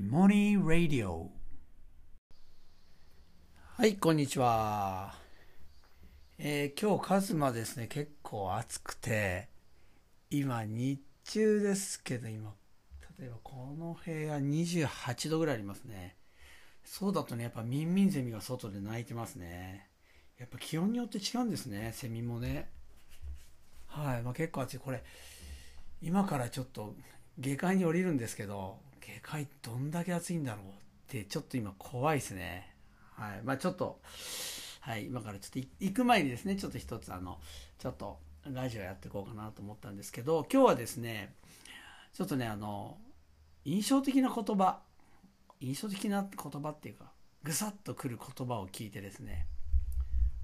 モニー・ラディオはいこんにちは、えー、今日カズマですね結構暑くて今日中ですけど今例えばこの部屋28度ぐらいありますね。そうだとねやっぱミンミンゼミが外で鳴いてますね。やっぱ気温によって違うんですねセミもね。はい、まあ、結構暑い。これ今からちょっと下界に降りるんですけど下界どんだけ暑いんだろうってちょっと今怖いですね。はい。まあちょっとはい。今からちょっと行く前にですねちょっと一つあのちょっとラジオやっていこうかなと思ったんですけど今日はですねちょっとねあの印象的な言葉印象的な言葉っていうかぐさっとくる言葉を聞いてですね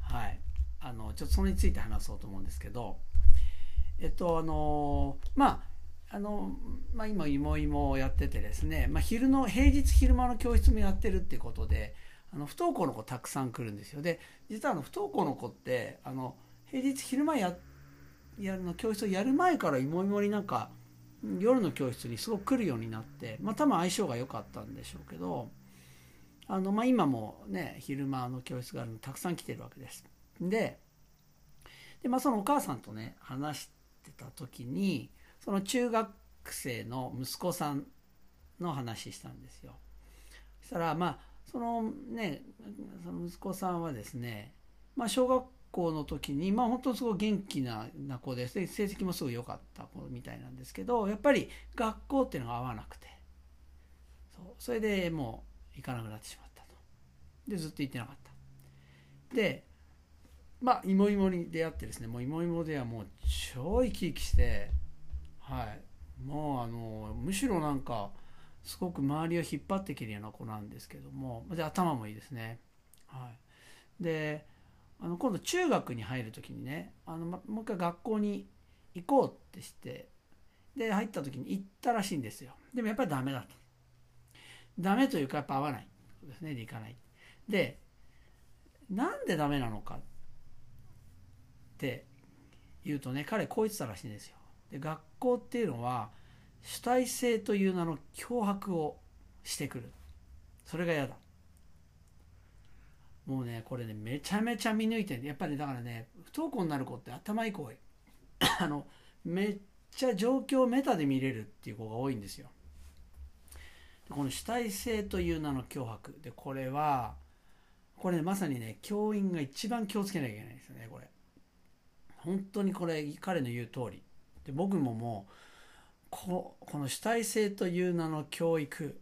はい。あのちょっとそれについて話そうと思うんですけどえっとあのまああのまあ、今、いもいもをやっててですね、まあ、昼の平日昼間の教室もやってるっていうことであの不登校の子たくさん来るんですよで実はあの不登校の子ってあの平日昼間ややるの教室をやる前からいもいもになんか夜の教室にすごく来るようになって、まあ、多分相性が良かったんでしょうけどあの、まあ、今もね昼間の教室があるのたくさん来てるわけです。でで、まあ、そのお母さんとね話してた時にその中学生の息子さんの話したんですよ。そしたらまあそのねその息子さんはですね、まあ、小学校の時にまあ本当すごい元気な子で成績もすごい良かった子みたいなんですけどやっぱり学校っていうのが合わなくてそうそれでもう行かなくなってしまったと。でずっと行ってなかった。でまあ芋芋に出会ってですねもう芋芋ではもう超生き生きしてはい。もうあのむしろなんかすごく周りを引っ張っていけるような子なんですけどもで頭もいいですね。はい、であの今度中学に入る時にねあの、まもう一回学校に行こうってしてで入った時に行ったらしいんですよ。でもやっぱりダメだと。ダメというかやっぱ合わないですねで行かない。でなんでダメなのかって言うとね彼こう言ってたらしいんですよ。で学校っていうのは主体性という名の脅迫をしてくる。それが嫌だ。もうねこれねめちゃめちゃ見抜いてるやっぱりだからね不登校になる子って頭いい子多い。あのめっちゃ状況をメタで見れるっていう子が多いんですよ。この主体性という名の脅迫。でこれはこれ、ね、まさにね教員が一番気をつけなきゃいけないですよねこれ。本当にこれ彼の言う通り。で僕ももうここの主体性という名の教育、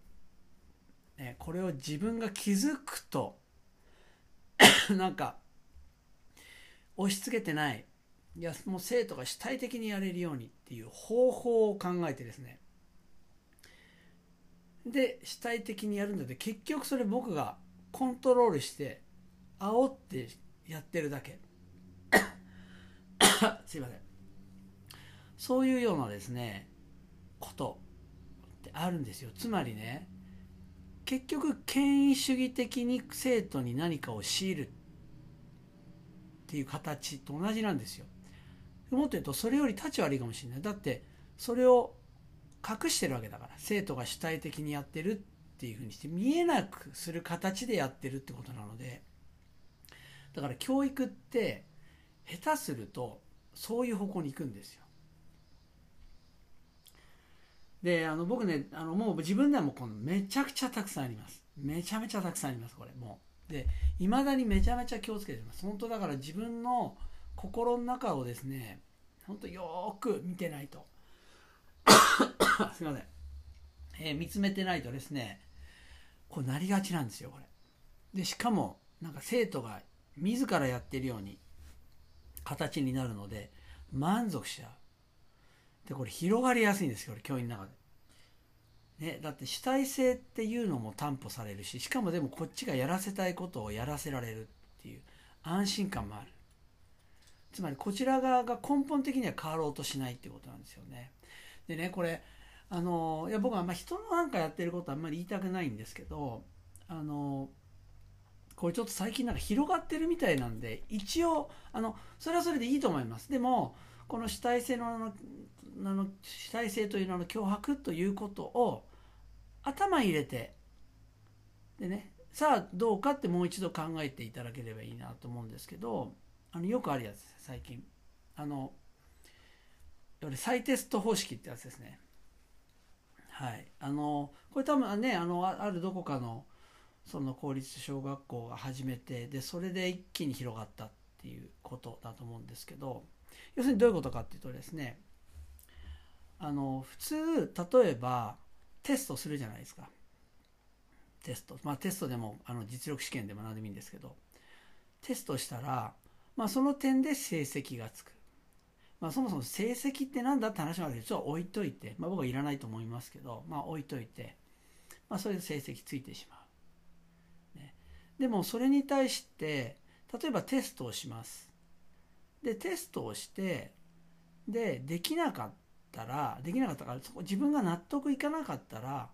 ね、これを自分が気づくと なんか押し付けてない。いやもう生徒が主体的にやれるようにっていう方法を考えてですね。で主体的にやるんだって結局それ僕がコントロールして煽ってやってるだけ。すいません。そういうようなですねことってあるんですよ。つまりね結局権威主義的に生徒に何かを強いるっていう形と同じなんですよ。もっと言うとそれより立ち悪いかもしれない。だってそれを隠してるわけだから。生徒が主体的にやってるっていうふうにして見えなくする形でやってるってことなので。だから教育って下手するとそういう方向に行くんですよ。であの僕ねあのもう自分ではもうこのめちゃくちゃたくさんあります。めちゃめちゃたくさんありますこれもう。でいまだにめちゃめちゃ気をつけてます。本当だから自分の心の中をですね本当よく見てないと。すいません、えー、見つめてないとですねこうなりがちなんですよこれ。でしかもなんか生徒が自らやってるように形になるので満足しちゃう。でこれ広がりやすいんですよ教員の中で。ね、だって主体性っていうのも担保されるししかもでもこっちがやらせたいことをやらせられるっていう安心感もある。つまりこちら側が根本的には変わろうとしないっていうことなんですよね。でねこれあのいや僕はあんま人のなんかやってることあんまり言いたくないんですけどあのこれちょっと最近なんか広がってるみたいなんで一応あのそれはそれでいいと思います。でもこの主体性のの主体性という名の脅迫ということを頭入れてでねさあどうかってもう一度考えていただければいいなと思うんですけどあのよくあるやつ最近。あの再テスト方式ってやつですね。はい。あのこれ多分ねあのあるどこかのその公立小学校が始めてでそれで一気に広がったっていうことだと思うんですけど要するにどういうことかっていうとですねあの普通例えばテストするじゃないですか。テスト。まあテストでもあの実力試験でも何でもいいんですけど。テストしたら、まあ、その点で成績がつく、まあ、そもそも成績って何だって話もあるけどちょっと置いといて、まあ、僕はいらないと思いますけど、まあ、置いといて、まあ、それで成績ついてしまう、ね、でもそれに対して例えばテストをします。でテストをしてでできなかったらできなかったからそこ自分が納得いかなかったら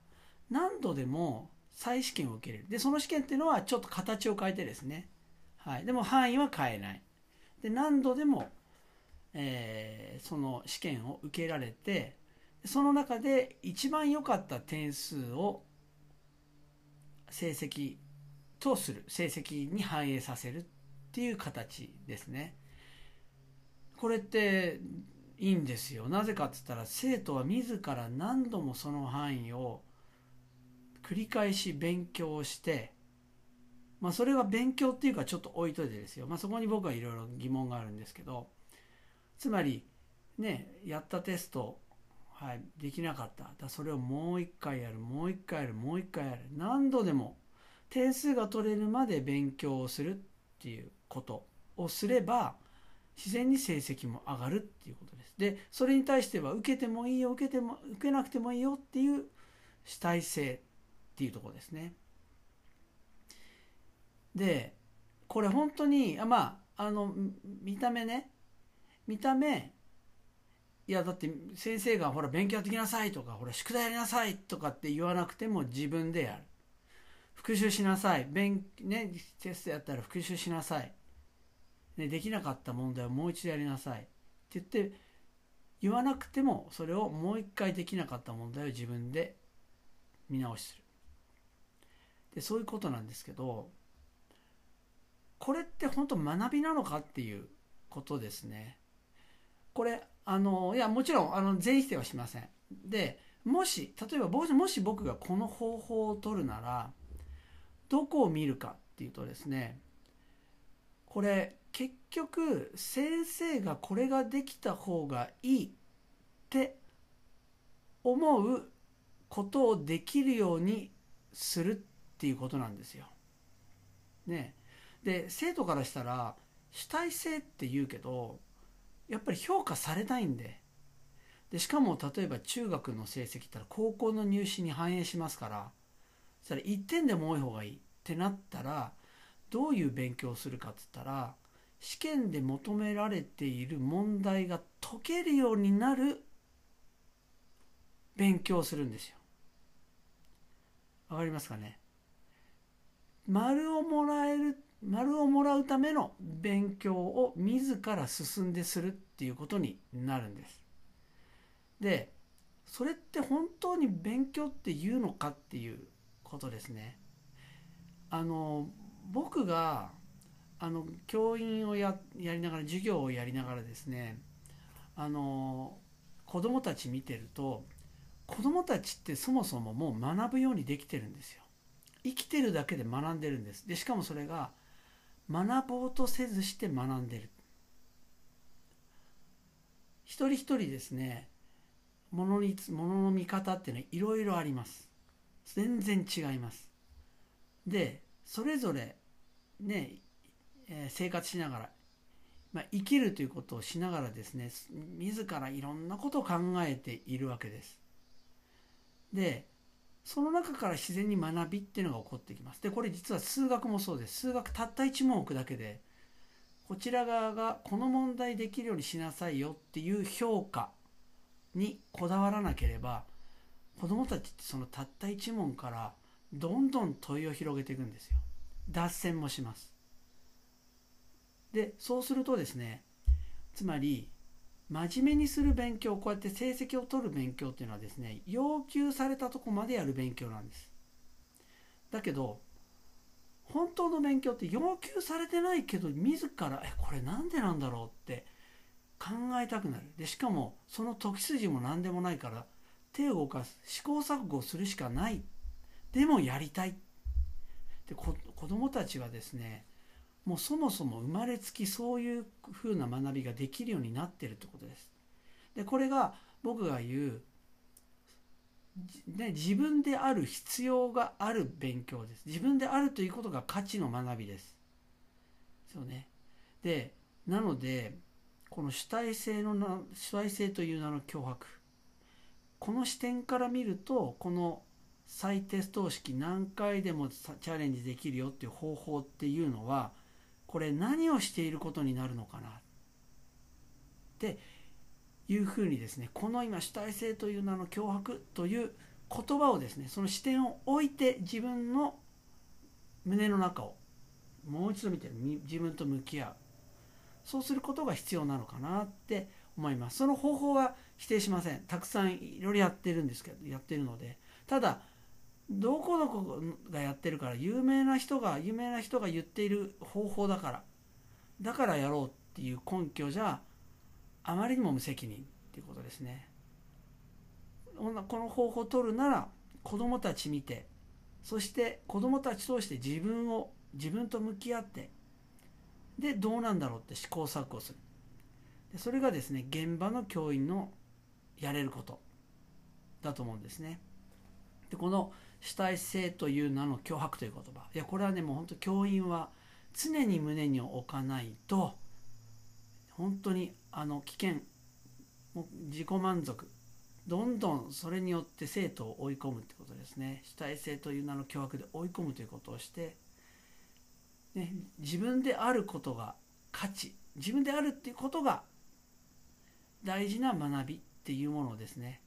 何度でも再試験を受けれる。でその試験っていうのはちょっと形を変えてですね、はい、でも範囲は変えない。で何度でも、えー、その試験を受けられてその中で一番良かった点数を成績とする。成績に反映させるっていう形ですね。これっていいんですよ。なぜかっつったら生徒は自ら何度もその範囲を繰り返し勉強してまあそれは勉強っていうかちょっと置いといてですよ、まあ、そこに僕はいろいろ疑問があるんですけどつまりねやったテストはい、できなかった。だそれをもう一回やるもう一回やるもう一回やる。何度でも点数が取れるまで勉強をするっていうことをすれば自然に成績も上がるっていうことです。でそれに対しては受けてもいいよ受けても受けなくてもいいよっていう主体性っていうとこですね。でこれ本当にあまああの見た目ね見た目いやだって先生がほら勉強やってきなさいとかほら宿題やりなさいとかって言わなくても自分でやる復習しなさい勉ねテストやったら復習しなさいね、できなかった問題をもう一度やりなさい。って言って言わなくてもそれをもう一回できなかった問題を自分で見直しする。でそういうことなんですけどこれって本当学びなのかっていうことですね。これあのいやもちろんあの全否定はしません。でもし例えばもし僕がこの方法を取るならどこを見るかっていうとですねこれ結局先生がこれができた方がいいって思うことをできるようにするっていうことなんですよ。ね、で生徒からしたら主体性って言うけどやっぱり評価されないんででしかも例えば中学の成績ったら高校の入試に反映しますからそれ1点でも多い方がいいってなったらどういう勉強をするかっつったら試験で求められている問題が解けるようになる勉強をするんですよ。わかりますかね？丸をもらえる丸をもらうための勉強を自ら進んでするっていうことになるんです。でそれって本当に勉強って言うのかっていうことですね。あの僕があの教員をややりながら授業をやりながらですねあの子供たち見てると子供たちってそもそももう学ぶようにできてるんですよ。生きてるだけで学んでるんです。でしかもそれが学ぼうとせずして学んでる。一人一人ですねものにものの見方っていうのはいろいろあります。全然違います。でそれぞれねえ生活しながら、まあ、生きるということをしながらですね自らいろんなことを考えているわけです。でその中から自然に学びっていうのが起こってきます。でこれ実は数学もそうです。数学たった1問置くだけでこちら側がこの問題できるようにしなさいよっていう評価にこだわらなければ子どもたちってそのたった1問からどんどん問いを広げていくんですよ。脱線もします。でそうするとですねつまり真面目にする勉強こうやって成績を取る勉強っていうのはですね要求されたとこまでやる勉強なんです。だけど本当の勉強って要求されてないけど自らえこれなんでなんだろうって考えたくなる。でしかもその時筋も何でもないから手を動かす試行錯誤するしかない。でもやりたい。で子供たちはですねもうそもそも生まれつきそういう風な学びができるようになってるってことですでこれが僕が言うね、自分である必要がある勉強です。自分であるということが価値の学びです。そうね。で、なので、この主体性のな、主体性という名の脅迫。この視点から見ると、この再テスト式何回でもチャレンジできるよっていう方法っていうのは、これ何をしていることになるのかな？っていうふうにですねこの今主体性という名の脅迫という言葉をですねその視点を置いて自分の胸の中をもう一度見て自分と向き合う。そうすることが必要なのかなって思います。その方法は否定しません。たくさんいろいろやってるんですけどやってるので。ただどこどこがやってるから有名な人が有名な人が言っている方法だから。だからやろうっていう根拠じゃあまりにも無責任っていうことですね。この方法を取るなら子供たち見てそして子供たち通して自分を自分と向き合ってでどうなんだろうって試行錯誤する。でそれがですね現場の教員のやれることだと思うんですね。でこの主体性という名の脅迫という言葉。いやこれはねもう本当教員は常に胸に置かないと本当にあの危険自己満足どんどんそれによって生徒を追い込むということですね。主体性という名の脅迫で追い込むということをして、ね、自分であることが価値自分であるっていうことが大事な学びっていうものをですね。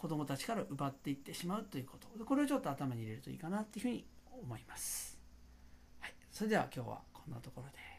子どもたちから奪っていってしまうということこれをちょっと頭に入れるといいかなっていうふうに思います。はい、それでは今日はこんなところで。